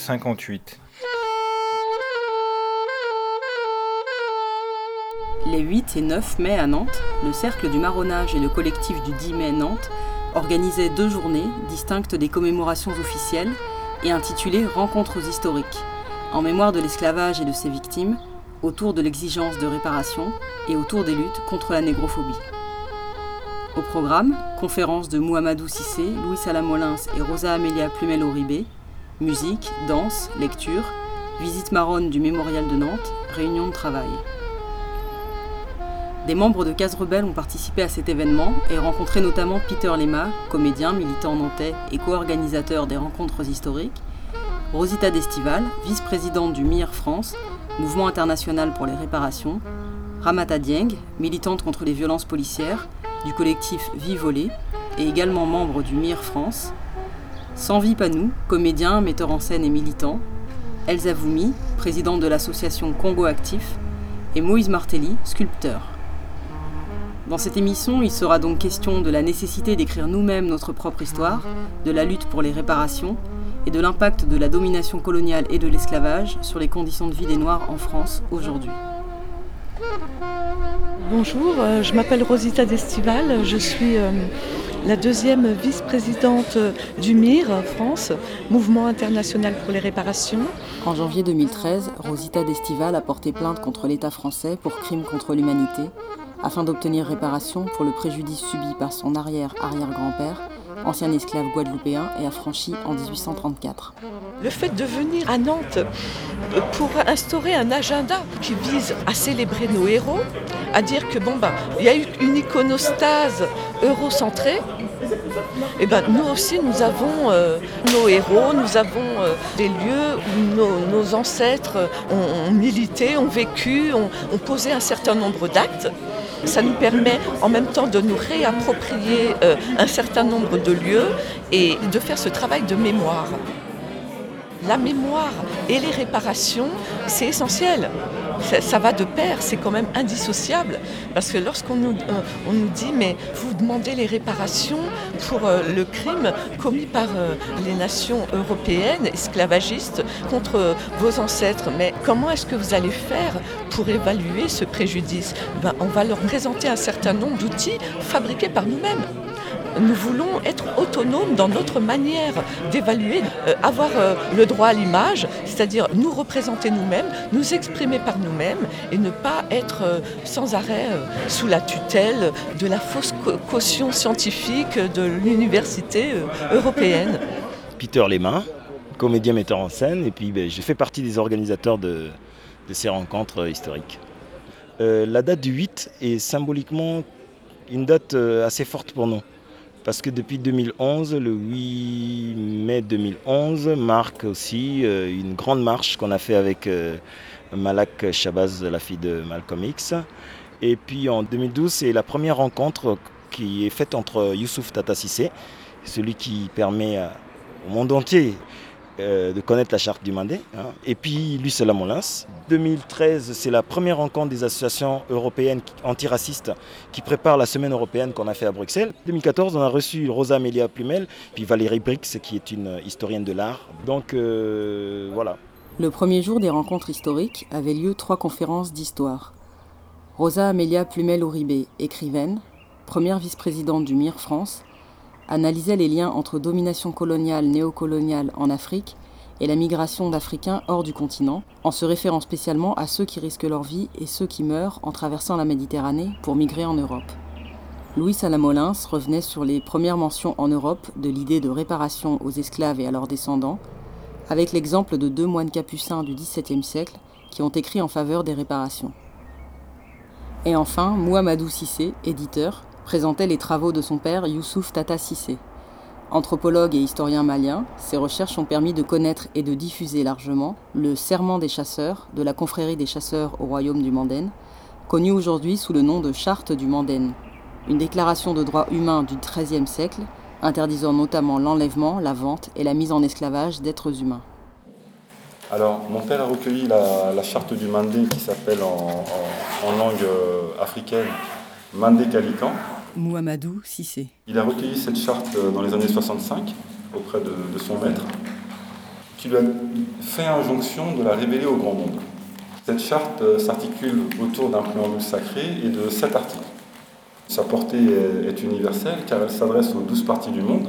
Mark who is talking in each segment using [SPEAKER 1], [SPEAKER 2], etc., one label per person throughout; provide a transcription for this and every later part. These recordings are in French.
[SPEAKER 1] numéro 58.
[SPEAKER 2] Les 8 et 9 mai à Nantes, le Cercle du Marronnage et le collectif du 10 mai Nantes organisaient deux journées distinctes des commémorations officielles et intitulées Rencontres historiques, en mémoire de l'esclavage et de ses victimes, autour de l'exigence de réparation et autour des luttes contre la négrophobie. Au programme, conférences de Mouhamadou Sissé, Louis Salamolins et Rosa Amelia Plumel-Oribé, musique, danse, lecture, visite marronne du mémorial de Nantes, réunion de travail. Des membres de Case Rebelle ont participé à cet événement et rencontré notamment Peter Lema, comédien, militant nantais et co-organisateur des rencontres historiques, Rosita Destival, vice-présidente du MIR France, Mouvement international pour les réparations, Ramata Dieng, militante contre les violences policières, du collectif Vie Volée et également membre du MIR France, Sanvi Panou, comédien, metteur en scène et militant, Elsa Voumi, présidente de l'association Congo Actif, et Moïse Martelly, sculpteur. Dans cette émission, il sera donc question de la nécessité d'écrire nous-mêmes notre propre histoire, de la lutte pour les réparations et de l'impact de la domination coloniale et de l'esclavage sur les conditions de vie des Noirs en France aujourd'hui.
[SPEAKER 3] Bonjour, euh, je m'appelle Rosita Destival, je suis euh, la deuxième vice-présidente du MIR France, Mouvement international pour les réparations.
[SPEAKER 2] En janvier 2013, Rosita Destival a porté plainte contre l'État français pour crimes contre l'humanité afin d'obtenir réparation pour le préjudice subi par son arrière-arrière-grand-père, ancien esclave guadeloupéen et affranchi en 1834.
[SPEAKER 3] Le fait de venir à Nantes pour instaurer un agenda qui vise à célébrer nos héros, à dire que bon bah il y a eu une iconostase eurocentrée, et eh ben nous aussi nous avons euh, nos héros, nous avons euh, des lieux où nos, ancêtres ont, milité, ont vécu, ont posé un certain nombre d'actes. Ça nous permet en même temps de nous réapproprier euh, un certain nombre de lieux et de faire ce travail de mémoire. La mémoire et les réparations, c'est essentiel ça, va de pair, c'est quand même indissociable. Parce que lorsqu'on nous, euh, nous dit, mais vous demandez les réparations pour euh, le crime commis par euh, les nations européennes, esclavagistes, contre vos ancêtres, mais comment est-ce que vous allez faire pour évaluer ce préjudice? Ben, On va leur présenter un certain nombre d'outils fabriqués par nous-mêmes nous voulons être autonomes dans notre manière d'évaluer, euh, avoir euh, le droit à l'image, c'est-à-dire nous représenter nous-mêmes, nous exprimer par nous-mêmes et ne pas être euh, sans arrêt sous la tutelle de la fausse caution scientifique de l'université européenne.
[SPEAKER 4] Peter Lema, comédien metteur en scène, et puis ben, j'ai fait partie des organisateurs de, ces rencontres historiques. la date du 8 est symboliquement une date assez forte pour nous. Parce que depuis 2011, le 8 mai 2011 marque aussi euh, une grande marche qu'on a fait avec euh, Malak Shabazz, la fille de Malcolm X. Et puis en 2012, c'est la première rencontre qui est faite entre Youssouf Tata Sissé, celui qui permet au monde entier euh, de connaître la charte du Mandé. Hein. Et puis lui, c'est la Molins. 2013, c'est la première rencontre des associations européennes antiracistes qui préparent la semaine européenne qu'on a fait à Bruxelles. 2014, on a reçu Rosa Amelia Plumel, puis Valérie Brix, qui est une historienne de l'art. Donc euh, voilà.
[SPEAKER 2] Le premier jour des rencontres historiques avait lieu trois conférences d'histoire. Rosa Amelia Plumel-Oribé, écrivaine, première vice-présidente du MIR France, analysait les liens entre domination coloniale néocoloniale en Afrique et la migration d'Africains hors du continent, en se référant spécialement à ceux qui risquent leur vie et ceux qui meurent en traversant la Méditerranée pour migrer en Europe. Louis Salamolins revenait sur les premières mentions en Europe de l'idée de réparation aux esclaves et à leurs descendants, avec l'exemple de deux moines capucins du XVIIe siècle qui ont écrit en faveur des réparations. Et enfin, Mouhamadou Sissé, éditeur, présentait les travaux de son père Youssouf Tata Sissé. Anthropologue et historien malien, ses recherches ont permis de connaître et de diffuser largement le Serment des chasseurs de la confrérie des chasseurs au royaume du Mandenne, connu aujourd'hui sous le nom de Charte du Mandenne, une déclaration de droits humains du XIIIe siècle interdisant notamment l'enlèvement, la vente et la mise en esclavage d'êtres humains.
[SPEAKER 5] Alors, mon père a recueilli la, charte du Mandé qui s'appelle en, langue euh, africaine Mandé Kalikan,
[SPEAKER 2] Mouhamadou Sissé.
[SPEAKER 5] Il a recueilli cette charte euh, dans les années 65 auprès de, son maître. qui lui a fait injonction de la révéler au grand monde. Cette charte euh, s'articule autour d'un préambule sacré et de sept articles. Sa portée est universelle car elle s'adresse aux douze parties du monde.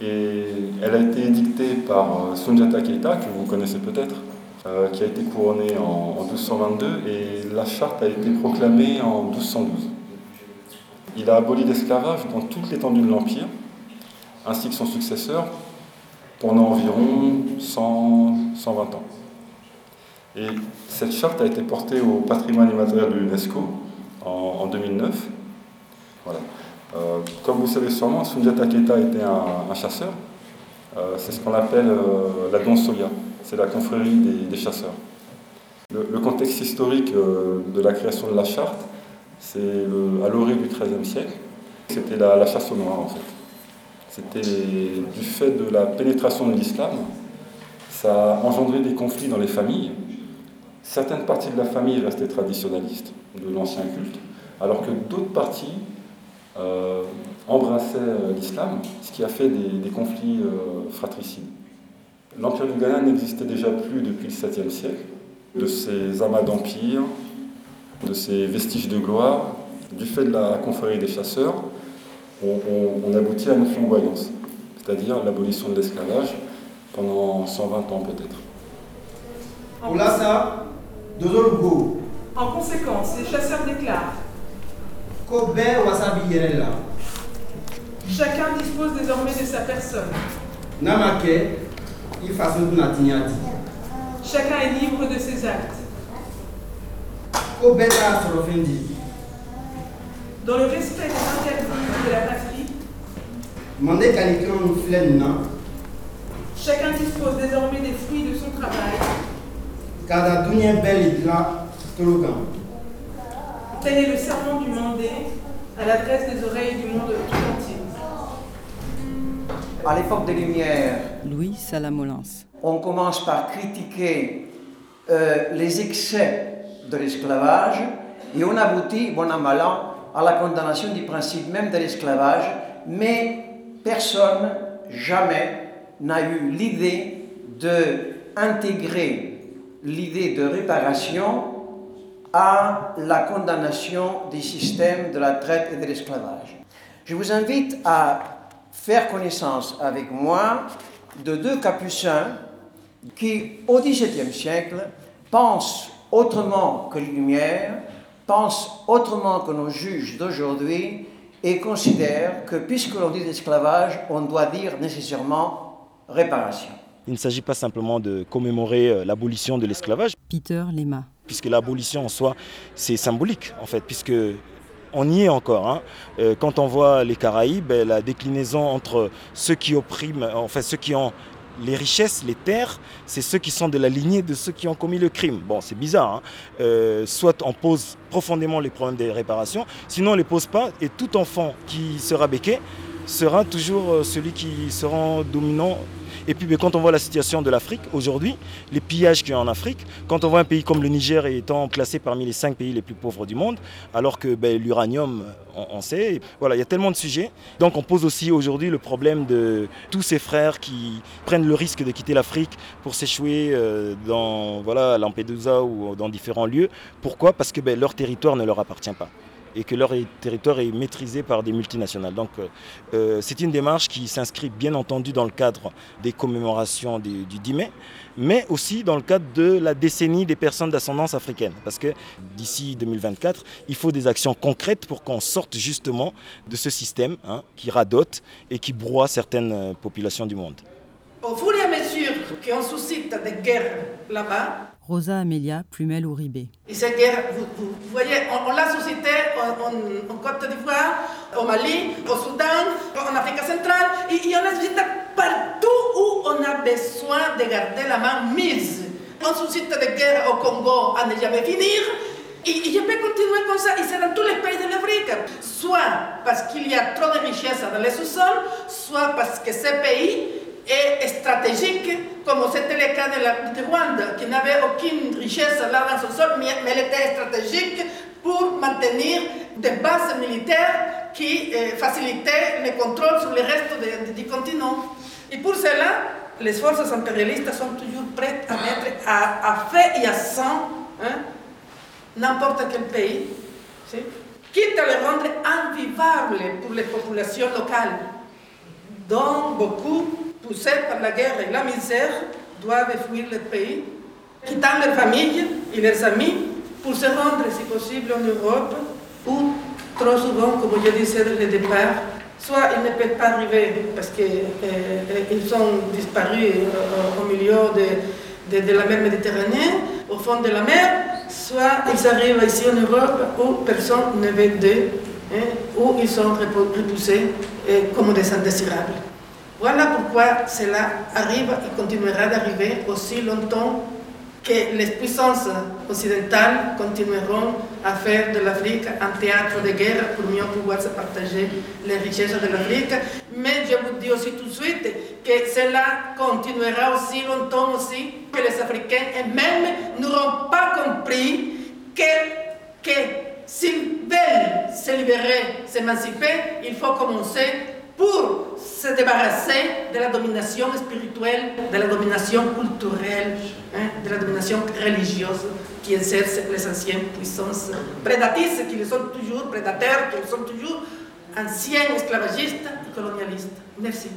[SPEAKER 5] Et elle a été édictée par euh, Sunjata Keita, que vous connaissez peut-être, qui a été couronné en, 1222, et la charte a été proclamée en 1212. Il a aboli l'esclavage dans toute l'étendue de l'Empire, ainsi que son successeur, pendant environ 100, 120 ans. Et cette charte a été portée au patrimoine immatériel de l'UNESCO en, 2009. Voilà. Euh, comme vous savez sûrement, Sundiata Keita était un, chasseur. Euh, c'est ce qu'on appelle euh, la Donsoya, c'est la confrérie des, chasseurs. Le, contexte historique de la création de la charte, c'est à l'orée du XIIIe siècle. C'était la, chasse aux noirs en fait. C'était du fait de la pénétration de l'islam, ça a engendré des conflits dans les familles. Certaines parties de la famille restaient traditionnalistes, de l'ancien culte, alors que d'autres parties euh, embrassaient euh, l'islam, ce qui a fait des, conflits euh, fratricides. L'Empire du Ghana n'existait déjà plus depuis le 7e siècle. De ces amas d'empire, de ces vestiges de gloire, du fait de la confrérie des chasseurs, on, aboutit à une flamboyance, c'est-à-dire l'abolition de l'esclavage pendant 120 ans peut-être.
[SPEAKER 1] En conséquence, les chasseurs déclarent Chacun dispose désormais de sa personne. Chacun est libre de ses actes. Dans le respect des interdits de la patrie, chacun dispose désormais des fruits de son travail. Tel est le serment du Mandé à l'adresse des oreilles du monde tout entier.
[SPEAKER 6] À l'époque des Lumières,
[SPEAKER 2] Louis Salamolins.
[SPEAKER 6] On commence par critiquer euh, les excès de l'esclavage et on aboutit, bon an mal à la condamnation du principe même de l'esclavage, mais personne, jamais, n'a eu l'idée d'intégrer l'idée de réparation à la condamnation des systèmes de la traite et de l'esclavage. Je vous invite à faire connaissance avec moi de deux capucins qui, au XVIIe siècle, pensent autrement que les Lumières, pensent autrement que nos juges d'aujourd'hui et considèrent que puisque l'on dit esclavage, on doit dire nécessairement réparation.
[SPEAKER 4] Il ne s'agit pas simplement de commémorer euh, l'abolition de l'esclavage.
[SPEAKER 2] Peter Lema.
[SPEAKER 4] Puisque l'abolition en soi, c'est symbolique en fait, puisque on y est encore. Hein. Euh, quand on voit les Caraïbes, la déclinaison entre ceux qui oppriment, enfin ceux qui ont les richesses, les terres, c'est ceux qui sont de la lignée de ceux qui ont commis le crime. Bon, c'est bizarre. Hein. Euh, soit on pose profondément les problèmes des réparations, sinon on ne les pose pas et tout enfant qui sera béqué sera toujours euh, celui qui sera dominant et puis quand on voit la situation de l'Afrique aujourd'hui, les pillages qu'il y a en Afrique, quand on voit un pays comme le Niger étant classé parmi les cinq pays les plus pauvres du monde, alors que ben, l'uranium, on, sait, voilà, il y a tellement de sujets. Donc on pose aussi aujourd'hui le problème de tous ces frères qui prennent le risque de quitter l'Afrique pour s'échouer euh, dans Lampedusa ou dans différents lieux. Pourquoi? Parce que ben, leur territoire ne leur appartient pas et que leur territoire est maîtrisé par des multinationales. Donc euh, euh, c'est une démarche qui s'inscrit bien entendu dans le cadre des commémorations du, 10 mai, mais aussi dans le cadre de la décennie des personnes d'ascendance africaine. Parce que d'ici 2024, il faut des actions concrètes pour qu'on sorte justement de ce système hein, qui radote et qui broie certaines euh, populations du monde.
[SPEAKER 7] Au fur et à mesure qu'on suscite des guerres là-bas,
[SPEAKER 2] Rosa Amelia Plumel Uribe.
[SPEAKER 7] Et cette guerre, vous, voyez, on, l'a suscité en, Côte d'Ivoire, au Mali, au Soudan, en Afrique centrale, et, on la suscité partout où on a besoin de garder la main mise. On suscite des guerres au Congo à ne jamais finir, et, je peux continuer comme ça, et c'est dans tous les pays de l'Afrique. Soit parce qu'il y a trop de richesses dans les sous-sols, soit parce que ces pays est stratégique, comme c'était le cas de, la, de Rwanda, qui n'avait aucune richesse là dans son sol, mais, elle était stratégique pour maintenir des bases militaires qui euh, facilitaient le contrôle sur le reste du continent. Et pour cela, les forces impérialistes sont toujours prêtes à mettre à, fait et à sang hein, n'importe quel pays, quitte à le rendre invivable pour les populations locales, dont beaucoup, poussés par la guerre et la misère, doivent fuir le pays, quittant leurs familles et leurs amis pour se rendre, si possible, en Europe, où trop souvent, comme je disais dès le départ, soit ils ne peuvent pas arriver parce qu'ils euh, sont disparus euh, au milieu de, la mer Méditerranée, au fond de la mer, soit ils arrivent ici en Europe où personne ne veut d'eux, hein, où ils sont repoussés euh, comme des indésirables. Voilà pourquoi cela arrive et continuera d'arriver aussi longtemps que les puissances occidentales continueront à faire de l'Afrique un théâtre de guerre pour mieux pouvoir se partager les richesses de l'Afrique. Mais je vous dis aussi tout de suite que cela continuera aussi longtemps aussi, que les Africains eux-mêmes n'auront pas compris que, que s'ils veulent se libérer, s'émanciper, il faut commencer pour se débarrasser de la domination spirituelle, de la domination culturelle, hein, de la domination religieuse qui exercent les anciennes puissances prédatrices, qui sont toujours prédateurs, qui sont toujours anciens esclavagistes et colonialistes. Merci.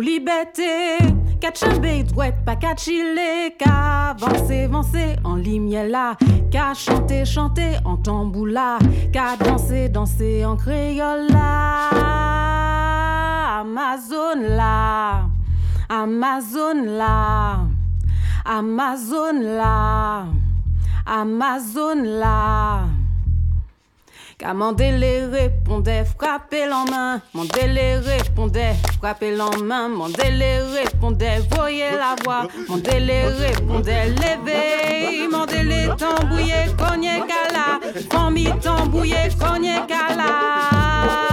[SPEAKER 8] Pour liberté. Kachambé, droite, pas chiller, qu'à avancer, avancer. En limiela, qu'à chanter, chanter en tamboula, qu'à danser, danser en créole. Amazon là, Amazon là, Amazon là, Amazon là. Car Mandélé répondait, frappez l'en main. Mandélé répondait, frappez l'en main. Mandélé répondait, voyez la voix. Mandélé répondait, levez. Mandélé tambouillé, cogné cala. Famille tambouillé, cogné cala.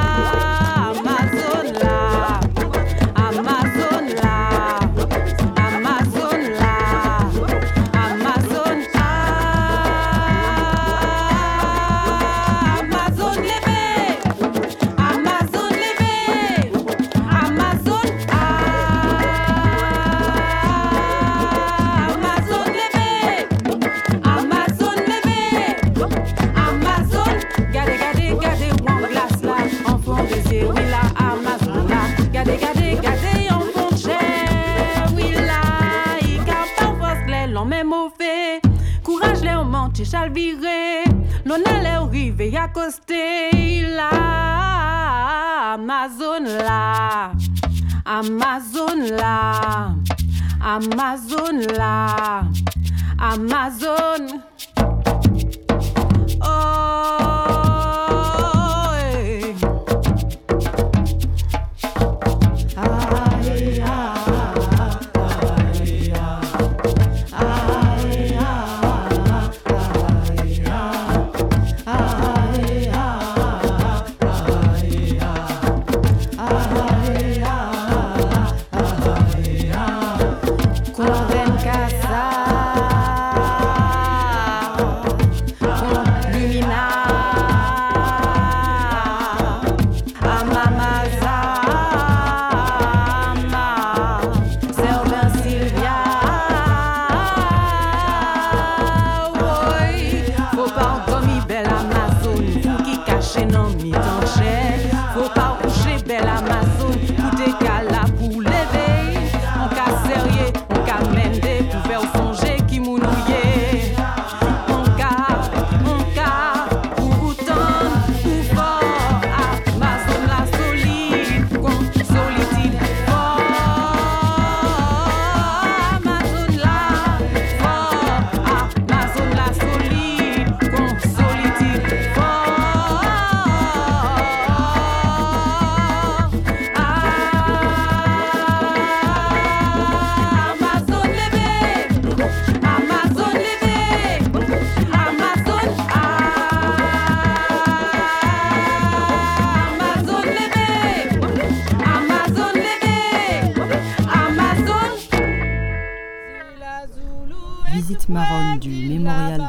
[SPEAKER 8] Chal vire, non ale rive ya koste la Amazon la Amazon la Amazon la Amazon.
[SPEAKER 2] l'enceinte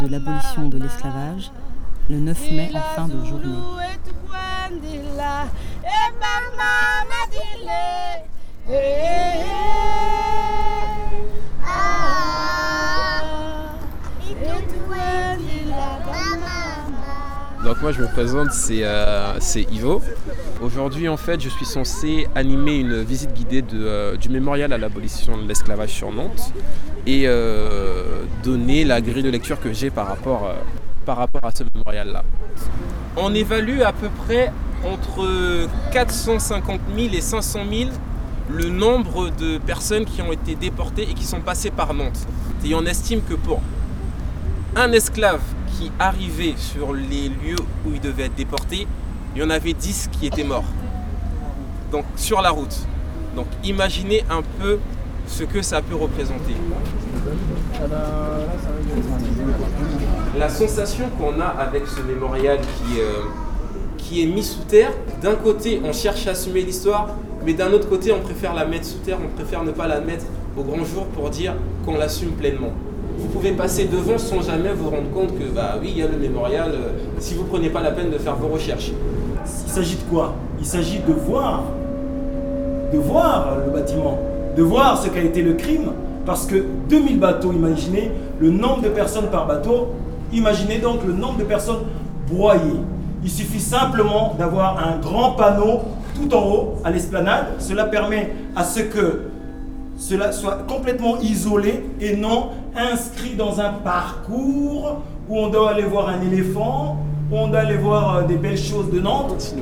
[SPEAKER 2] de l'abolition de l'esclavage le 9 mai en fin de journée.
[SPEAKER 9] Moi je me présente, c'est euh, Ivo. Aujourd'hui en fait je suis censé animer une visite guidée euh, du mémorial à l'abolition de l'esclavage sur Nantes et euh, donner la grille de lecture que j'ai par rapport, par rapport à ce mémorial-là. On évalue à peu près entre 450 000 et 500 000 le nombre de personnes qui ont été déportées et qui sont passées par Nantes. Et on estime que pour un esclave qui arrivait sur les lieux où il devait être déporté, il y en avait 10 qui étaient morts. Donc sur la route. Donc imaginez un peu ce que ça peut représenter. La sensation qu'on a avec ce mémorial euh, qui est mis sous terre, d'un côté on cherche à assumer l'histoire, mais d'un autre côté on préfère la mettre sous terre, on préfère ne pas la mettre au grand jour pour dire qu'on l'assume pleinement vous pouvez passer devant sans jamais vous rendre compte que, bah oui, il y a le mémorial, euh, si vous ne prenez pas la peine de faire vos recherches.
[SPEAKER 10] Il s'agit de quoi? Il s'agit de voir, de voir le bâtiment, de voir ce qu'a été le crime, parce que 2000 bateaux, imaginez le nombre de personnes par bateau, imaginez donc le nombre de personnes broyées. Il suffit simplement d'avoir un grand panneau tout en haut à l'esplanade. Cela permet à ce que cela soit complètement isolé et non inscrit dans un parcours où on doit aller voir un éléphant, où on doit aller voir euh, des belles choses de Nantes.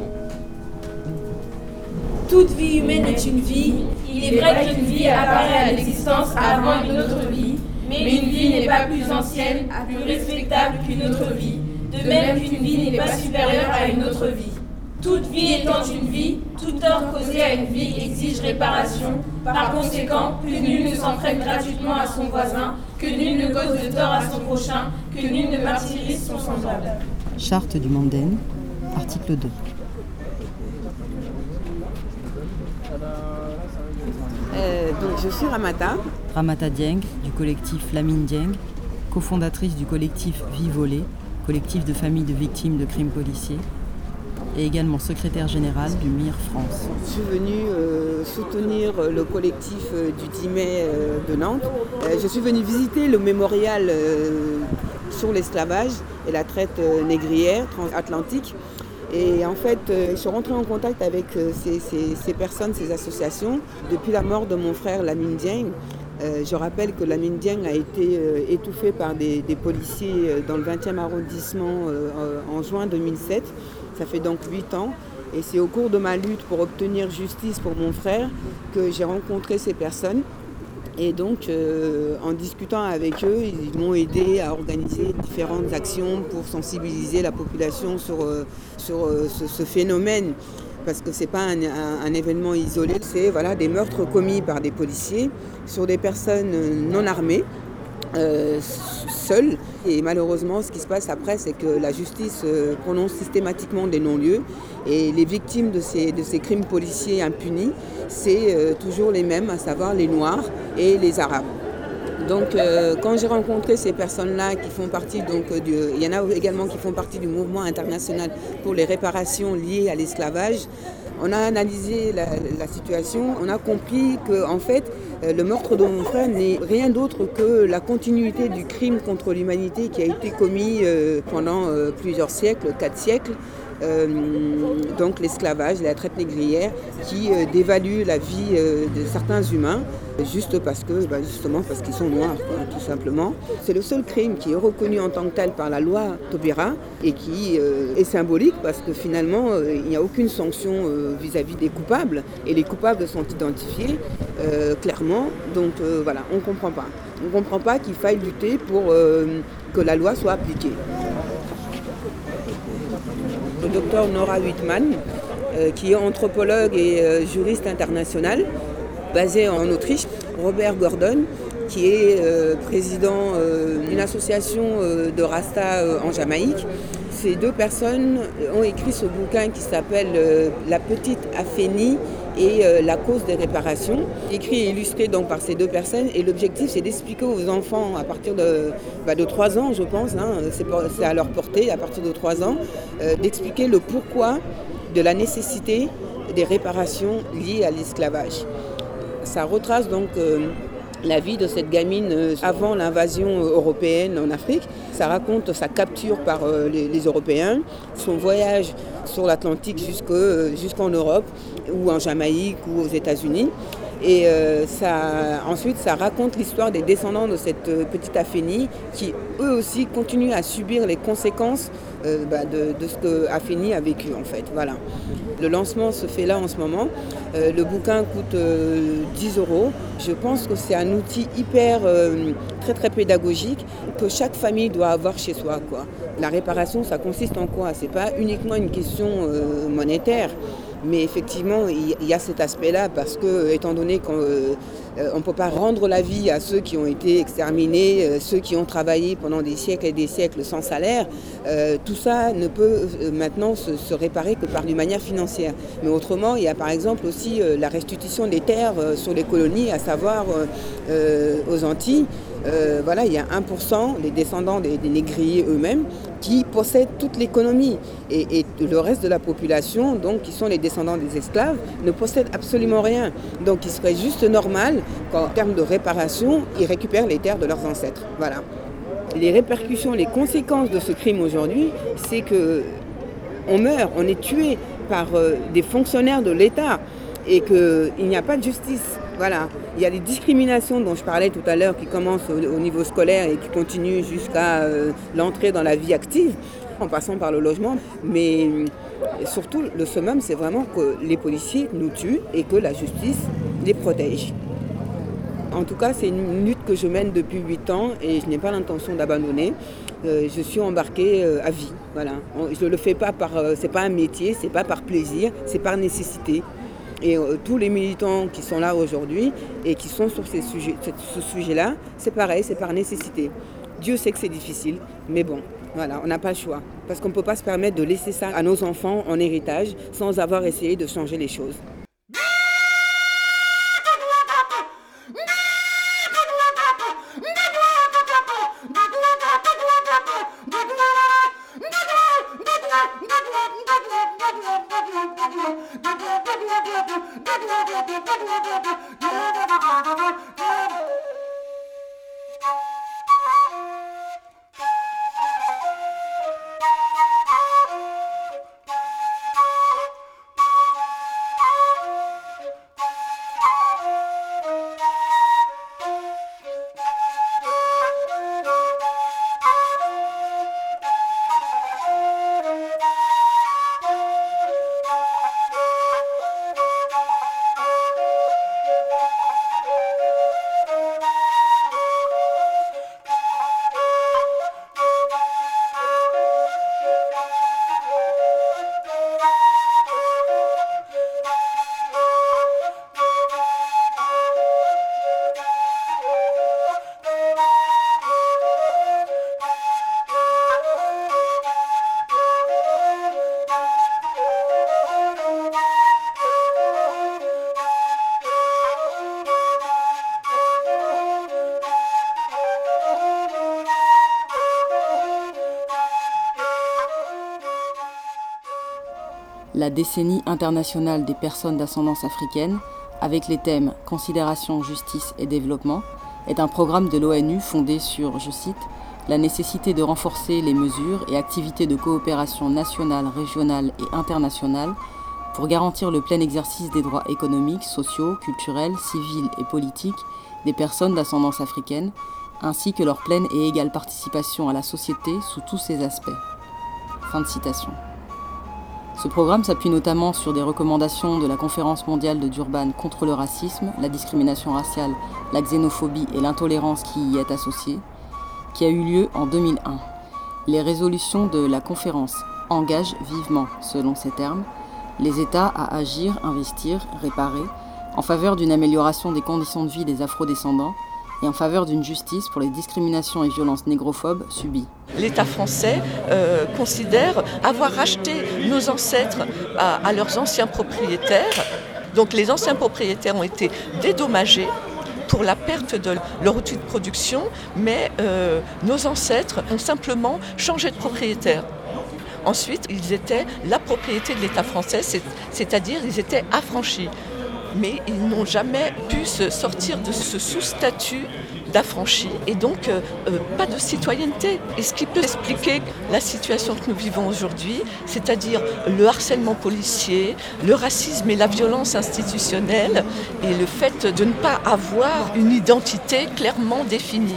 [SPEAKER 11] Toute vie humaine est une vie. Il est vrai qu'une vie apparaît à l'existence avant une autre vie, mais une vie n'est pas plus ancienne, plus respectable qu'une autre vie, de même qu'une vie n'est pas supérieure à une autre vie. Toute vie étant une vie, tout tort causé à une vie exige réparation. Par conséquent, plus nul ne s'entraîne gratuitement à son voisin, que nul ne cause de tort à son prochain, que nul ne martyrise son semblable.
[SPEAKER 2] Charte du Manden, article 2.
[SPEAKER 12] Euh, donc je suis Ramata.
[SPEAKER 2] Ramata Dieng, du collectif Lamine Dieng, cofondatrice du collectif Vivolé, collectif de familles de victimes de crimes policiers, et également secrétaire général du MIR France.
[SPEAKER 12] Je suis venue euh, soutenir le collectif euh, du 10 mai euh, de Nantes. je suis venue visiter le mémorial sur l'esclavage et la traite négrière transatlantique. Et en fait, je suis rentrée en contact avec ces, personnes, ces associations, depuis la mort de mon frère Lamine Dieng. je rappelle que Lamine Dieng a été étouffé par des, des policiers dans le 20e arrondissement en juin 2007. Ça fait donc 8 ans. Et c'est au cours de ma lutte pour obtenir justice pour mon frère que j'ai rencontré ces personnes. Et donc, euh, en discutant avec eux, ils m'ont aidé à organiser différentes actions pour sensibiliser la population sur, euh, euh, ce, phénomène. Parce que ce n'est pas un, événement isolé, c'est voilà, des meurtres commis par des policiers sur des personnes non armées euh, seul. Et malheureusement, ce qui se passe après, c'est que la justice euh, prononce systématiquement des non-lieux. Et les victimes de ces, de ces crimes policiers impunis, c'est euh, toujours les mêmes, à savoir les Noirs et les Arabes. Donc quand j'ai rencontré ces personnes-là qui font partie, donc, il y en a également qui font partie du mouvement international pour les réparations liées à l'esclavage, on a analysé la, situation, on a compris que en fait, euh, le meurtre de mon frère n'est rien d'autre que la continuité du crime contre l'humanité qui a été commis euh, pendant euh, plusieurs siècles, quatre siècles, donc l'esclavage, la traite négrière, qui euh, dévalue la vie euh, de certains humains, juste parce que, bah, justement, parce qu'ils sont noirs, tout simplement. C'est le seul crime qui est reconnu en tant que tel par la loi Taubira et qui est symbolique parce que finalement, il n'y a aucune sanction vis-à-vis des coupables et les coupables sont identifiés clairement. Donc voilà, on ne comprend pas. On ne comprend pas qu'il faille lutter pour que la loi soit appliquée le docteur Nora Wittmann, euh, qui est anthropologue et euh, juriste international, basé en Autriche, Robert Gordon, qui est euh, président d'une association de Rasta en Jamaïque. Ces deux personnes ont écrit ce bouquin qui s'appelle La petite Aphénie et euh, la cause des réparations, écrit et illustré donc par ces deux personnes. Et l'objectif, c'est d'expliquer aux enfants à partir de, bah, de 3 ans, je pense, hein, c'est à leur portée, à partir de 3 ans, euh, d'expliquer le pourquoi de la nécessité des réparations liées à l'esclavage. Ça retrace donc la vie de cette gamine euh, avant l'invasion euh, européenne en Afrique. Ça raconte sa capture par euh, les, Européens, son voyage sur l'Atlantique jusqu'en Europe ou en Jamaïque ou aux États-Unis. Et ça, ensuite, ça raconte l'histoire des descendants de cette petite Aphénie qui, eux aussi, continuent à subir les conséquences bah, de, ce que Aphénie a vécu, en fait. Voilà. Le lancement se fait là en ce moment. Euh, le bouquin coûte 10 euh, euros. Je pense que c'est un outil hyper euh, très très pédagogique que chaque famille doit avoir chez soi. Quoi. La réparation, ça consiste en quoi? C'est pas uniquement une question monétaire. Mais effectivement, il y a cet aspect-là parce que, étant donné qu'on ne peut pas rendre la vie à ceux qui ont été exterminés, ceux qui ont travaillé pendant des siècles et des siècles sans salaire, tout ça ne peut maintenant se, réparer que par une manière financière. Mais autrement, il y a par exemple aussi la restitution des terres sur les colonies, à savoir aux Antilles. Voilà, il y a 1%, les descendants des, négriers eux-mêmes, qui possèdent toute l'économie. Et, et, le reste de la population, donc, qui sont les descendants des esclaves, ne possèdent absolument rien. Donc il serait juste normal qu'en termes de réparation, ils récupèrent les terres de leurs ancêtres. Voilà. Les répercussions, les conséquences de ce crime aujourd'hui, c'est que on meurt, on est tué par euh, des fonctionnaires de l'État et qu'il n'y a pas de justice. Voilà. Il y a des discriminations dont je parlais tout à l'heure qui commencent au, niveau scolaire et qui continuent jusqu'à euh, l'entrée dans la vie active, en passant par le logement. Mais surtout, le summum, c'est vraiment que les policiers nous tuent et que la justice les protège. En tout cas, c'est une lutte que je mène depuis 8 ans et je n'ai pas l'intention d'abandonner. Euh, je suis embarquée euh, à vie. Voilà. Je ne le fais pas par. Euh, c'est pas un métier, c'est pas par plaisir, c'est par nécessité. Et tous les militants qui sont là aujourd'hui et qui sont sur ce sujet-là, c'est pareil, c'est par nécessité. Dieu sait que c'est difficile, mais bon, voilà, on n'a pas le choix. Parce qu'on ne peut pas se permettre de laisser ça à nos enfants en héritage sans avoir essayé de changer les choses. La décennie internationale des personnes d'ascendance africaine, avec les thèmes Considération, justice et développement, est un programme de l'ONU fondé sur, je cite, la nécessité de renforcer les mesures et activités de coopération nationale, régionale et internationale pour garantir le plein exercice des droits économiques, sociaux, culturels, civils et politiques des personnes d'ascendance africaine, ainsi que leur pleine et égale participation à la société sous tous ses aspects. Fin de citation. Ce programme s'appuie notamment sur des recommandations de la Conférence mondiale de Durban contre le racisme, la discrimination raciale, la xénophobie et l'intolérance qui y est associée, qui a eu lieu en 2001. Les résolutions de la conférence engagent vivement, selon ces termes, les États à agir, investir, réparer, en faveur d'une amélioration des conditions de vie des afrodescendants
[SPEAKER 2] et en faveur d'une justice pour les discriminations et violences négrophobes subies.
[SPEAKER 3] L'État français euh, considère avoir acheté nos ancêtres à, leurs anciens propriétaires. Donc les anciens propriétaires ont été dédommagés pour la perte de leur outil de production, mais euh, nos ancêtres ont simplement changé de propriétaire. Ensuite, ils étaient la propriété de l'État français, c'est- c'est-à-dire ils étaient affranchis. Mais ils n'ont jamais pu se sortir de ce sous-statut et donc euh, euh, pas de citoyenneté. Et ce qui peut expliquer la situation que nous vivons aujourd'hui, c'est-à-dire le harcèlement policier, le racisme et la violence institutionnelle et le fait de ne pas avoir une identité clairement définie.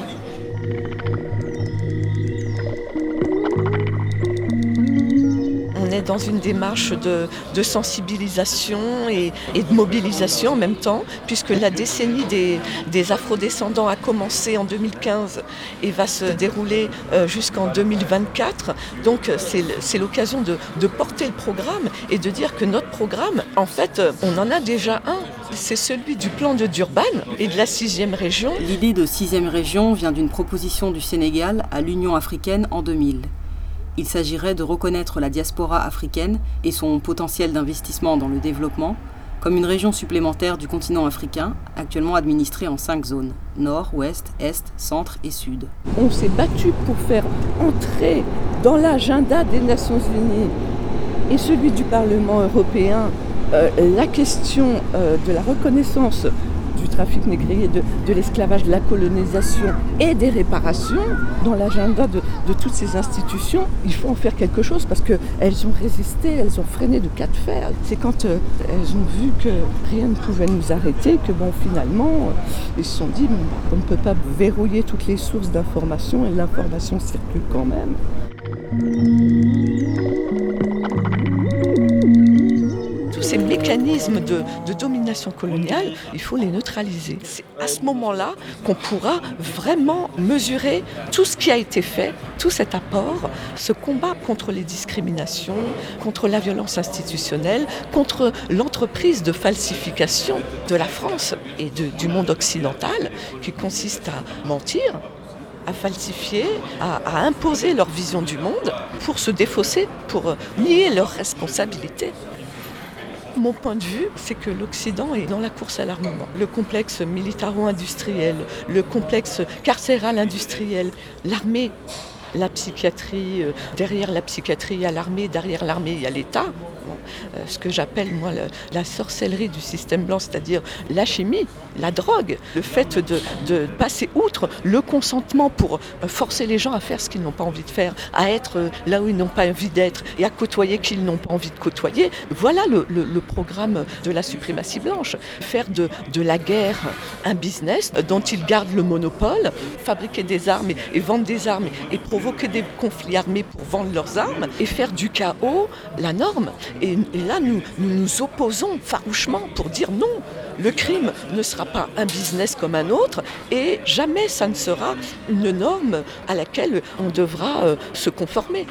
[SPEAKER 3] Dans une démarche de, sensibilisation et, de mobilisation en même temps, puisque la décennie des, des afrodescendants a commencé en 2015 et va se dérouler euh, jusqu'en 2024. Donc c'est l'occasion de, porter le programme et de dire que notre programme, en fait, euh, on en a déjà un. C'est celui du plan de Durban et de la sixième région.
[SPEAKER 2] L'idée de sixième région vient d'une proposition du Sénégal à l'Union africaine en 2000. Il s'agirait de reconnaître la diaspora africaine et son potentiel d'investissement dans le développement comme une région supplémentaire du continent africain, actuellement administrée en cinq zones nord, ouest, est, centre et sud.
[SPEAKER 3] On s'est battu pour faire entrer dans l'agenda des Nations Unies et celui du Parlement européen euh, la question euh, de la reconnaissance trafic négrier, de, de l'esclavage, de la colonisation et des réparations dans l'agenda de, de toutes ces institutions. Il faut en faire quelque chose parce qu'elles ont résisté, elles ont freiné de cas de fer. C'est quand euh, elles ont vu que rien ne pouvait nous arrêter que bon finalement euh, ils se sont dit on ne peut pas verrouiller toutes les sources d'information et l'information circule quand même. Ces mécanismes de, domination coloniale, il faut les neutraliser. C'est à ce moment-là qu'on pourra vraiment mesurer tout ce qui a été fait, tout cet apport, ce combat contre les discriminations, contre la violence institutionnelle, contre l'entreprise de falsification de la France et du monde occidental qui consiste à mentir, à falsifier, à, à imposer leur vision du monde pour se défausser, pour nier leurs responsabilités. Mon point de vue, c'est que l'Occident est dans la course à l'armement. Le complexe militaro-industriel, le complexe carcéral industriel, l'armée, la psychiatrie, euh, derrière la psychiatrie, il y a l'armée, derrière l'armée, il y a l'État. Euh, ce que j'appelle, moi, la sorcellerie du système blanc, c'est-à-dire la chimie, la drogue, le fait de, passer outre le consentement pour euh, forcer les gens à faire ce qu'ils n'ont pas envie de faire, à être euh, là où ils n'ont pas envie d'être et à côtoyer qui ils n'ont pas envie de côtoyer. Voilà le, programme de la suprématie blanche. Faire de, la guerre un business dont ils gardent le monopole, fabriquer des armes et vendre des armes et provoquer des conflits armés pour vendre leurs armes et faire du chaos la norme. Et, là, nous, nous nous opposons farouchement pour dire non, le crime ne sera pas un business comme un autre et jamais ça ne sera une norme à laquelle on devra euh, se conformer.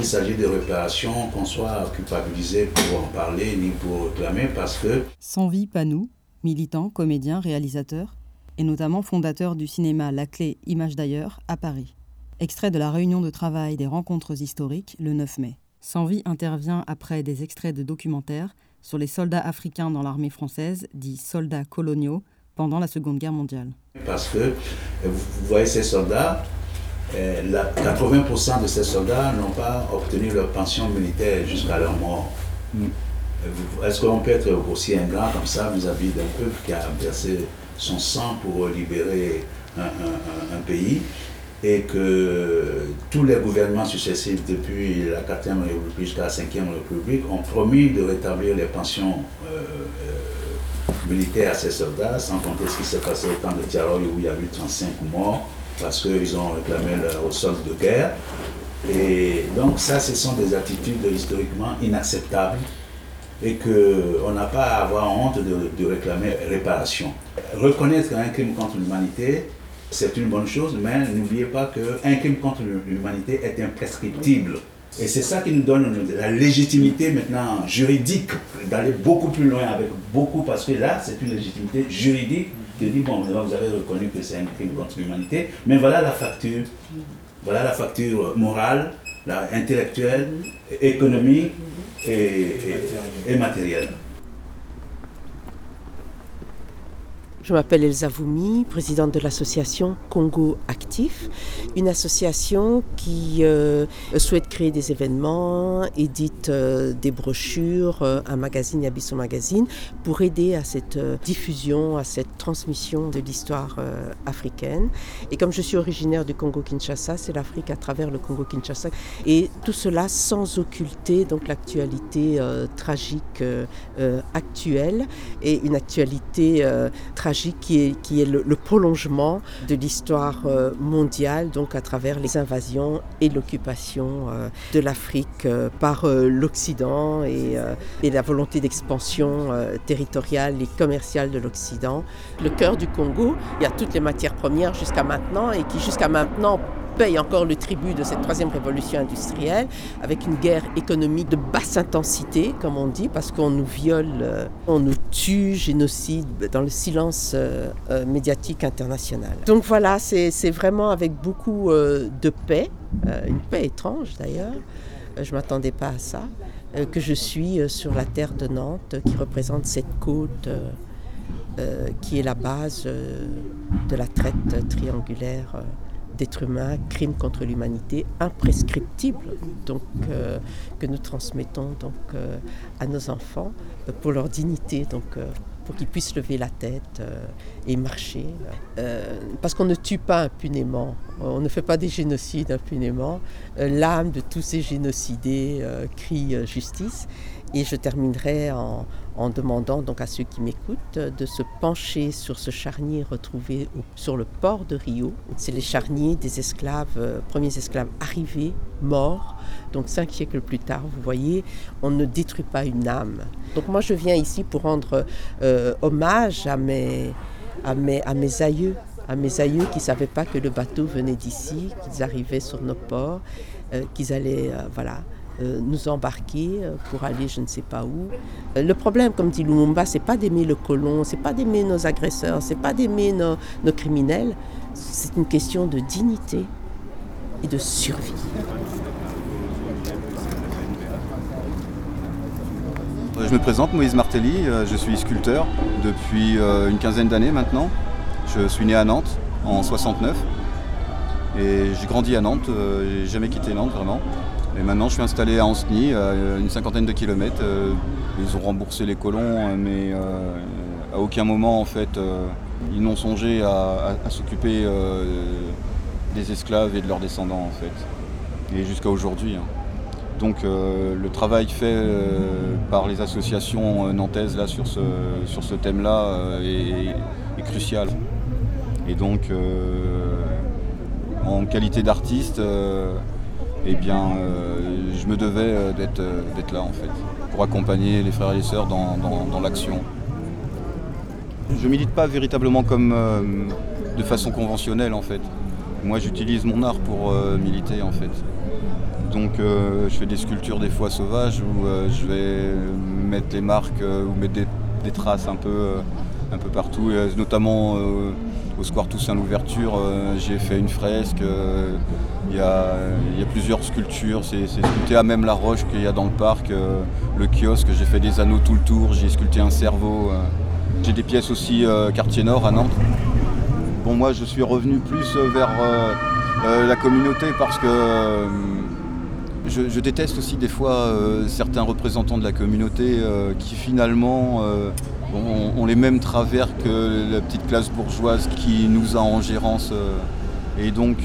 [SPEAKER 13] Il s'agit de réparation, qu'on soit culpabilisé pour en parler ni pour réclamer parce que...
[SPEAKER 2] Sanvi Panou, militant, comédien, réalisateur, et notamment fondateur du cinéma La Clé Image d'ailleurs à Paris. Extrait de la réunion de travail des rencontres historiques le 9 mai. Sanvi intervient après des extraits de documentaires sur les soldats africains dans l'armée française, dits soldats coloniaux, pendant la Seconde Guerre mondiale.
[SPEAKER 13] Parce que vous voyez ces soldats, 80% de ces soldats n'ont pas obtenu leur pension militaire jusqu'à leur mort. Est-ce qu'on peut être aussi ingrat comme ça vis-à-vis d'un peuple qui a versé son sang pour libérer un, un pays et que tous les gouvernements successifs depuis la 4e République jusqu'à la 5e République ont promis de rétablir les pensions euh, euh, militaires à ces soldats, sans compter ce qui s'est passé au camp de Tiaroy où il y a eu 35 morts parce qu'ils ont réclamé au solde de guerre. Et donc ça, ce sont des attitudes historiquement inacceptables et qu'on n'a pas à avoir honte de, de réclamer réparation. Reconnaître un crime contre l'humanité, c'est une bonne chose, mais n'oubliez pas qu'un crime contre l'humanité est imprescriptible. Et c'est ça qui nous donne la légitimité maintenant juridique d'aller beaucoup plus loin avec beaucoup, parce que là, c'est une légitimité juridique qui dit, bon, vous avez reconnu que c'est un crime contre l'humanité, mais voilà la facture, voilà la facture morale, intellectuelle, économique et, et matérielle.
[SPEAKER 14] Je m'appelle Elsa Voumi, présidente de l'association Congo Actif, une association qui euh, souhaite créer des événements, édite euh, des brochures, euh, un magazine, Abysso Magazine, pour aider à cette diffusion, à cette transmission de l'histoire africaine. Et comme je suis originaire du Congo-Kinshasa, c'est l'Afrique à travers le Congo-Kinshasa. Et tout cela sans occulter donc l'actualité tragique actuelle et une actualité tragique qui est, le, prolongement de l'histoire euh, mondiale, donc à travers les invasions et l'occupation euh, de l'Afrique euh, par l'Occident et, la volonté d'expansion territoriale et commerciale de l'Occident. Le cœur du Congo, il y a toutes les matières premières jusqu'à maintenant et qui jusqu'à maintenant paye encore le tribut de cette troisième révolution industrielle, avec une guerre économique de basse intensité, comme on dit, parce qu'on nous viole, euh, on nous tue, génocide, dans le silence euh, euh, médiatique international. Donc voilà, c'est vraiment avec beaucoup de paix, une paix étrange d'ailleurs, je ne m'attendais pas à ça, que je suis sur la terre de Nantes, qui représente cette côte. qui est la base de la traite triangulaire d'êtres humains, crimes contre l'humanité imprescriptibles donc, euh, que nous transmettons donc, euh, à nos enfants euh, pour leur dignité, donc, pour qu'ils puissent lever la tête et marcher. parce qu'on ne tue pas impunément, on ne fait pas des génocides impunément. L'âme de tous ces génocidés crie justice. Et je terminerai en, en demandant donc à ceux qui m'écoutent de se pencher sur ce charnier retrouvé sur le port de Rio. C'est les charniers des esclaves, euh, premiers esclaves arrivés, morts. Donc cinq siècles plus tard, vous voyez, on ne détruit pas une âme. Donc moi je viens ici pour rendre euh, hommage à mes, à, mes, à mes aïeux, à mes aïeux qui ne savaient pas que le bateau venait d'ici, qu'ils arrivaient sur nos ports, euh, qu'ils allaient, voilà, nous embarquer euh, pour aller je ne sais pas où. Euh, le problème, comme dit Lumumba, c'est pas d'aimer le colon, c'est pas d'aimer nos agresseurs, c'est pas d'aimer nos, nos criminels. C'est une question de dignité et de survie.
[SPEAKER 15] Je me présente, Moïse Martelly, je suis sculpteur depuis une quinzaine d'années maintenant. Je suis né à Nantes en 69 et j'ai grandi à Nantes, j'ai jamais quitté Nantes vraiment. Et maintenant, je suis installé à Anceny, une cinquantaine de kilomètres. Euh, ils ont remboursé les colons, mais euh, à aucun moment, en fait, euh, ils n'ont songé à, s'occuper des esclaves et de leurs descendants, en fait. Et jusqu'à aujourd'hui. Hein. Donc le travail fait par les associations nantaises là, sur ce, sur ce thème-là est, crucial. Et donc en qualité d'artiste, eh bien, euh, je me devais euh, euh, d'être là en fait, pour accompagner les frères et les sœurs dans, l'action. Je milite pas véritablement comme de façon conventionnelle en fait. Moi j'utilise mon art pour militer en fait. Donc je fais des sculptures des fois sauvages où je vais mettre les marques ou mettre des, des, traces un peu, un peu partout, notamment au Square Toussaint l'ouverture, j'ai fait une fresque, il y, a, plusieurs sculptures, c'est sculpté à même la roche qu'il y a dans le parc, le kiosque, j'ai fait des anneaux tout le tour, j'ai sculpté un cerveau. J'ai des pièces aussi quartier nord à Nantes. Bon moi je suis revenu plus vers la communauté parce que je, déteste aussi des fois euh, certains représentants de la communauté euh, qui finalement euh, ont, ont, les mêmes travers que la petite classe bourgeoise qui nous a en gérance. et donc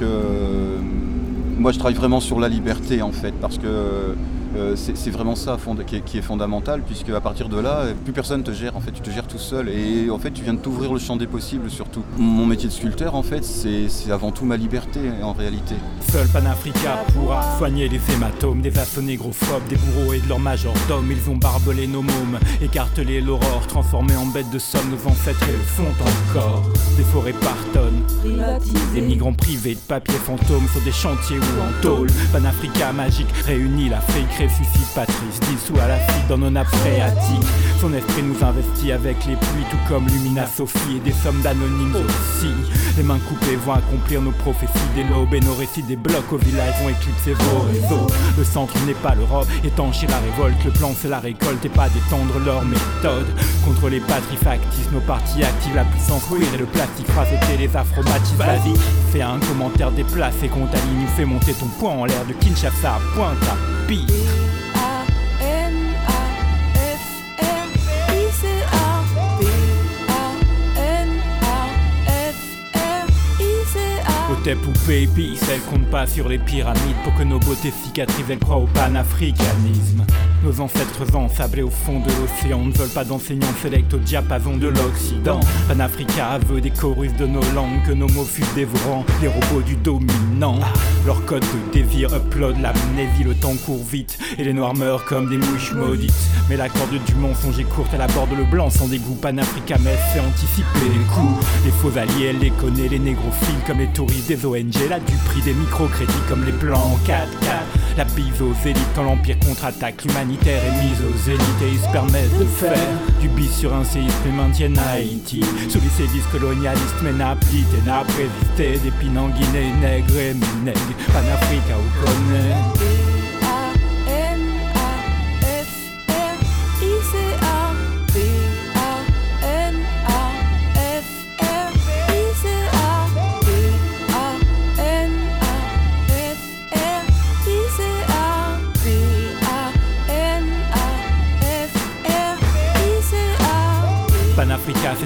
[SPEAKER 15] moi je travaille vraiment sur la liberté en fait parce que c'est vraiment ça qui est, qui est, fondamental, puisque à partir de là, plus personne te gère, en fait, tu te gères tout seul. Et en fait, tu viens de t'ouvrir le champ des possibles surtout. Mon métier de sculpteur, en fait, c'est avant tout ma liberté en réalité.
[SPEAKER 16] Seul Panafrica pourra soigner les hématomes des vassaux négrophobes, des bourreaux et de leurs majordomes. Ils ont barbelé nos mômes, écartelé l'aurore, transformé en bêtes de somme nos ancêtres et le font encore. Des forêts par tonnes, des migrants privés de papier fantômes sur des chantiers ou en tôle. Panafrica magique réunit l'Afrique ressuscite Patrice, dissous à l'acide dans nos phréatiques. Son esprit nous investit avec les pluies, tout comme Lumina Sophie et des sommes d'anonymes aussi. Les mains coupées vont accomplir nos prophéties, des lobes et nos récits des blocs au village vont éclipser vos réseaux. Le centre n'est pas l'Europe, étancher la révolte, le plan c'est la récolte et pas d'étendre leur méthode. Contre les patries nos partis activent la puissance queer et le plastique sauter les afromatistes. Vas-y, fais un commentaire déplacé, Contali nous fait monter ton poing en l'air de Kinshasa à pointe à pire. Tes poupées puis elles comptent pas sur les pyramides pour que nos beautés cicatrisent, elles croient au panafricanisme. Nos ancêtres ensablés au fond de l'océan ne veulent pas d'enseignants sélects au diapason de l'Occident. Panafrica veut des chorus de nos langues, que nos mots fussent dévorants, les robots du dominant. Leur code de désir upload l'amnésie, le temps court vite, et les noirs meurent comme des mouches maudites. Mais la corde du mensonge est courte, elle aborde le blanc sans dégoût. Panafrica mais fait anticiper les coups. Les faux alliés, elle les connaît, les négrophiles comme les touristes des ONG, là du prix des microcrédits comme les plans 4K. La bise aux élites quand l'empire contre-attaque, l'humanitaire est mise aux élites et ils se permettent de faire du bis sur un séisme et maintiennent Haïti. Sous les sévices colonialistes, mais n'a et n'a résisté, d'épines en Guinée, nègre et nègre, Panafrica ou connaît.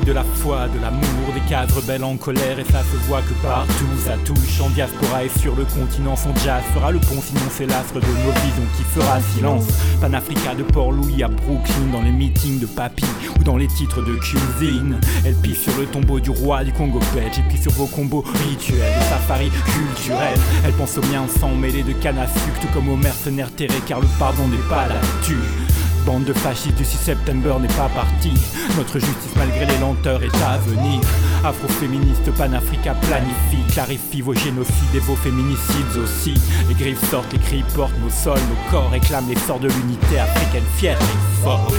[SPEAKER 16] De la foi, de l'amour, des cadres belles en colère et ça se voit que partout ça touche. En diaspora et sur le continent, son jazz fera le pont, sinon c'est l'astre de nos visions qui fera silence. Panafrica de Port-Louis à Brooklyn, dans les meetings de papy ou dans les titres de cuisine. Elle pisse sur le tombeau du roi du Congo belge et puis sur vos combos rituels de safari culturel. Elle pense au mien sans mêler de canne à sucre, tout comme aux mercenaires terrés car le pardon n'est pas là-dessus. Bande de fascistes du 6 septembre n'est pas partie. Notre justice, malgré les lenteurs, est à venir. Afro-féministe, panafrica planifie, clarifie vos génocides et vos féminicides aussi. Les griffes sortent, les cris portent, nos sols, nos corps réclament l'essor de l'unité africaine fière et forte.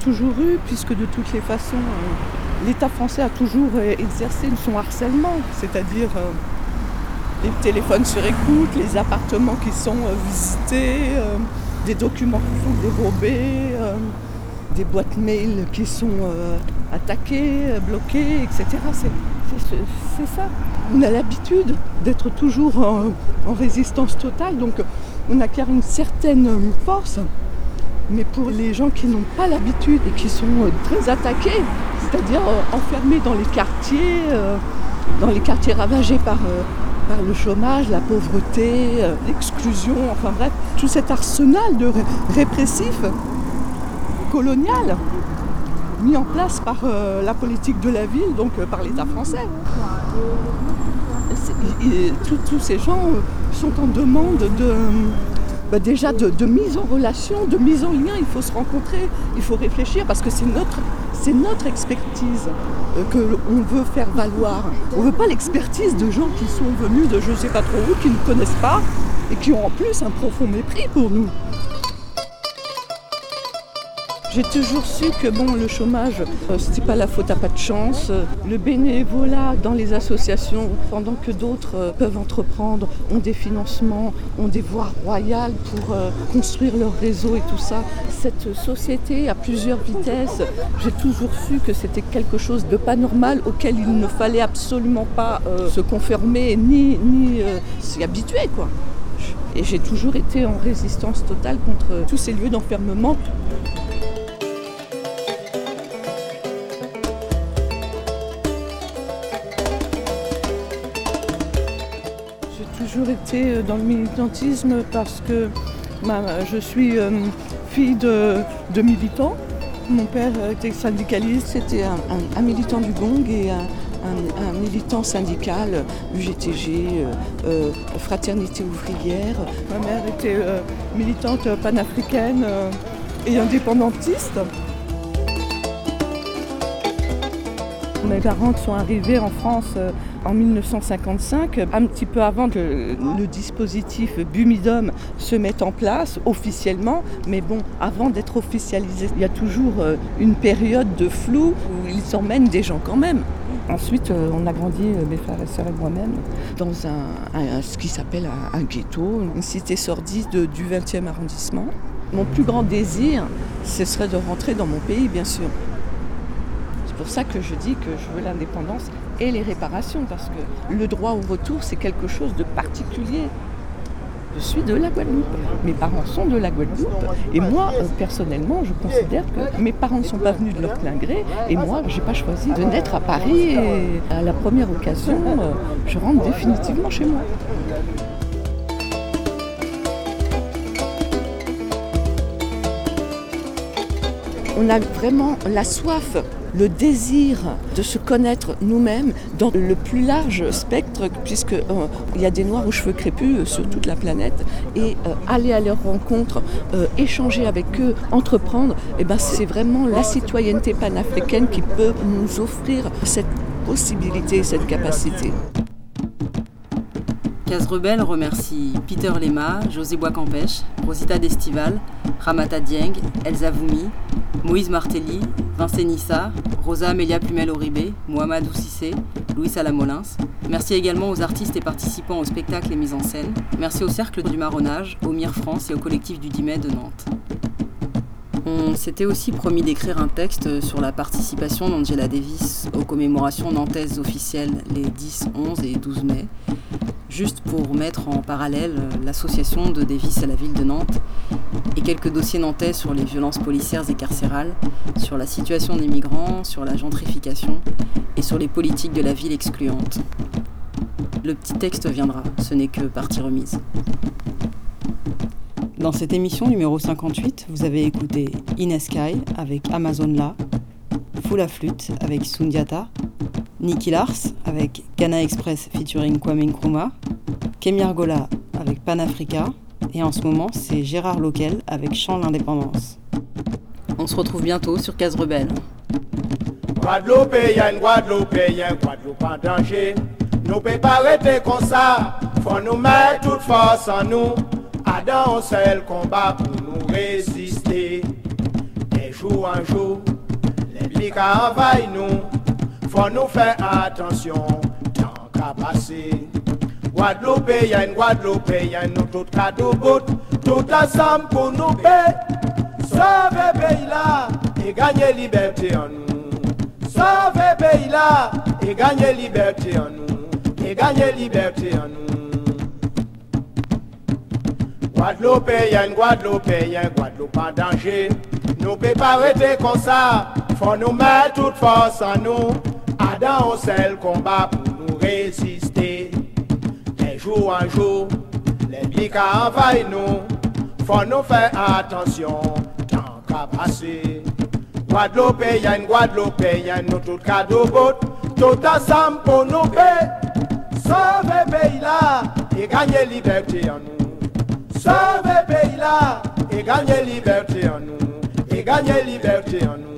[SPEAKER 3] Toujours eu, puisque de toutes les façons, euh, l'État français a toujours euh, exercé son harcèlement, c'est-à-dire euh,
[SPEAKER 17] les téléphones sur écoute, les appartements qui sont visités, des documents qui sont dérobés, des boîtes mail qui sont attaquées, bloquées, etc. C'est ça. On a l'habitude d'être toujours en, résistance totale, donc on acquiert une certaine force. Mais pour les gens qui n'ont pas l'habitude et qui sont très attaqués, c'est-à-dire enfermés dans les quartiers, dans les quartiers ravagés par par le chômage, la pauvreté, euh, l'exclusion, enfin bref, tout cet arsenal de répressif colonial mis en place par euh, la politique de la ville, donc euh, par l'État français. tous ces gens sont en demande de, bah, déjà de, mise en relation, de mise en lien. Il faut se rencontrer, il faut réfléchir parce que c'est notre, expertise euh, qu'on veut faire valoir. On ne veut pas l'expertise de gens qui sont venus de je ne sais pas trop où, qui ne connaissent pas et qui ont en plus un profond mépris pour nous. J'ai toujours su que bon, le chômage, euh, ce n'était pas la faute à pas de chance. Le bénévolat dans les associations, pendant que d'autres euh, peuvent entreprendre, ont des financements, ont des voies royales pour euh, construire leur réseau et tout ça. Cette société à plusieurs vitesses, j'ai toujours su que c'était quelque chose de pas normal auquel il ne fallait absolument pas se conformer ni, ni s'y habituer. Quoi. Et j'ai toujours été en résistance totale contre tous ces lieux d'enfermement. Toujours été euh, dans le militantisme parce que je suis euh, fille de, militants. Mon père était syndicaliste, c'était un, militant du Gong et un, militant syndical, UGTG, euh, Fraternité ouvrière. Ma mère était militante panafricaine et indépendantiste. Mes parents sont arrivés en France en 1955, un petit peu avant que le dispositif Bumidum se mette en place officiellement. Mais bon, avant d'être officialisé, il y a toujours euh, une période de flou où ils emmènent des gens quand même. Ensuite, euh, on a grandi, euh, mes frères et sœurs et moi-même, dans un, ce qui s'appelle un, ghetto, une cité sordide du 20e arrondissement. Mon plus grand désir, ce serait de rentrer dans mon pays, bien sûr. C'est pour ça que je dis que je veux l'indépendance et les réparations, parce que le droit au retour, c'est quelque chose de particulier. Je suis de la Guadeloupe. Mes parents sont de la Guadeloupe. Et moi, euh, personnellement, je considère que mes parents ne sont pas venus de leur plein gré. Et moi, je n'ai pas choisi de naître à Paris. Et à la première occasion, euh, je rentre définitivement chez moi. On a vraiment la soif le désir de se connaître nous-mêmes dans le plus large spectre, puisqu'il euh, y a des noirs aux cheveux crépus euh, sur toute la planète, et euh, aller à leur rencontre, échanger avec eux, entreprendre, et eh ben, c'est vraiment la citoyenneté panafricaine qui peut nous offrir cette possibilité, cette capacité.
[SPEAKER 2] Case Rebelle remercie Peter Lema, José Boiscampèche, Rosita Destival, Ramata Dieng, Elsa Voumi, Moïse Martelly, Vincent Nissa, Rosa Amelia Plumel-Oribe, Mohamed Oussissé, Louis Salamolins. Merci également aux artistes et participants au spectacle et mise en scène. Merci au Cercle du Marronnage, au MIR France et au collectif du 10 mai de Nantes. On s'était aussi promis d'écrire un texte sur la participation d'Angela Davis aux commémorations nantaises officielles les 10, 11 et 12 mai juste pour mettre en parallèle euh, l'association de Davis à la ville de Nantes et quelques dossiers nantais sur les violences policières et carcérales, sur la situation des migrants, sur la gentrification et sur les politiques de la ville excluante. Le petit texte viendra, ce n'est que partie remise. Dans cette émission numéro 58, vous avez écouté Ineskai avec Amazon La, Full Flûte avec Sundiata, Nicky Lars avec Ghana Express featuring Kwame Nkrumah, Kemi Argola avec Panafrica, et en ce moment c'est Gérard Loquel avec Chant l'Indépendance. On se retrouve bientôt sur Case Rebelle.
[SPEAKER 18] A une Guadeloupe, en danger. Nous pouvons pas arrêter comme ça, faut nous mettre toute force en nous. À dans seul combat pour nous résister. Et jour en jour, les blics nous faut nous faire attention tant qu'à passer. Guadeloupéenne, Guadeloupéenne, nous tout cadeau tout ensemble pour nous paix. Sauver pays là et gagner liberté en nous. Sauver pays là et gagner liberté en nous. Et gagner liberté en nous. Guadeloupéenne, Guadeloupéenne, Guadeloupe en danger. Nous arrêter comme ça. Faut nous mettre toute force en nous. Adam, sait le combat pour nous résister. Les jours en jour, les blics envahissent nous. Faut nous faire attention, tant qu'à passer. Guadeloupéenne, Guadeloupéenne, nous tout cadeau bout, tout ensemble pour nous paix. Sauver pays là et gagner liberté en nous. Sauver pays là et gagner liberté en nous. Et gagner liberté en nous.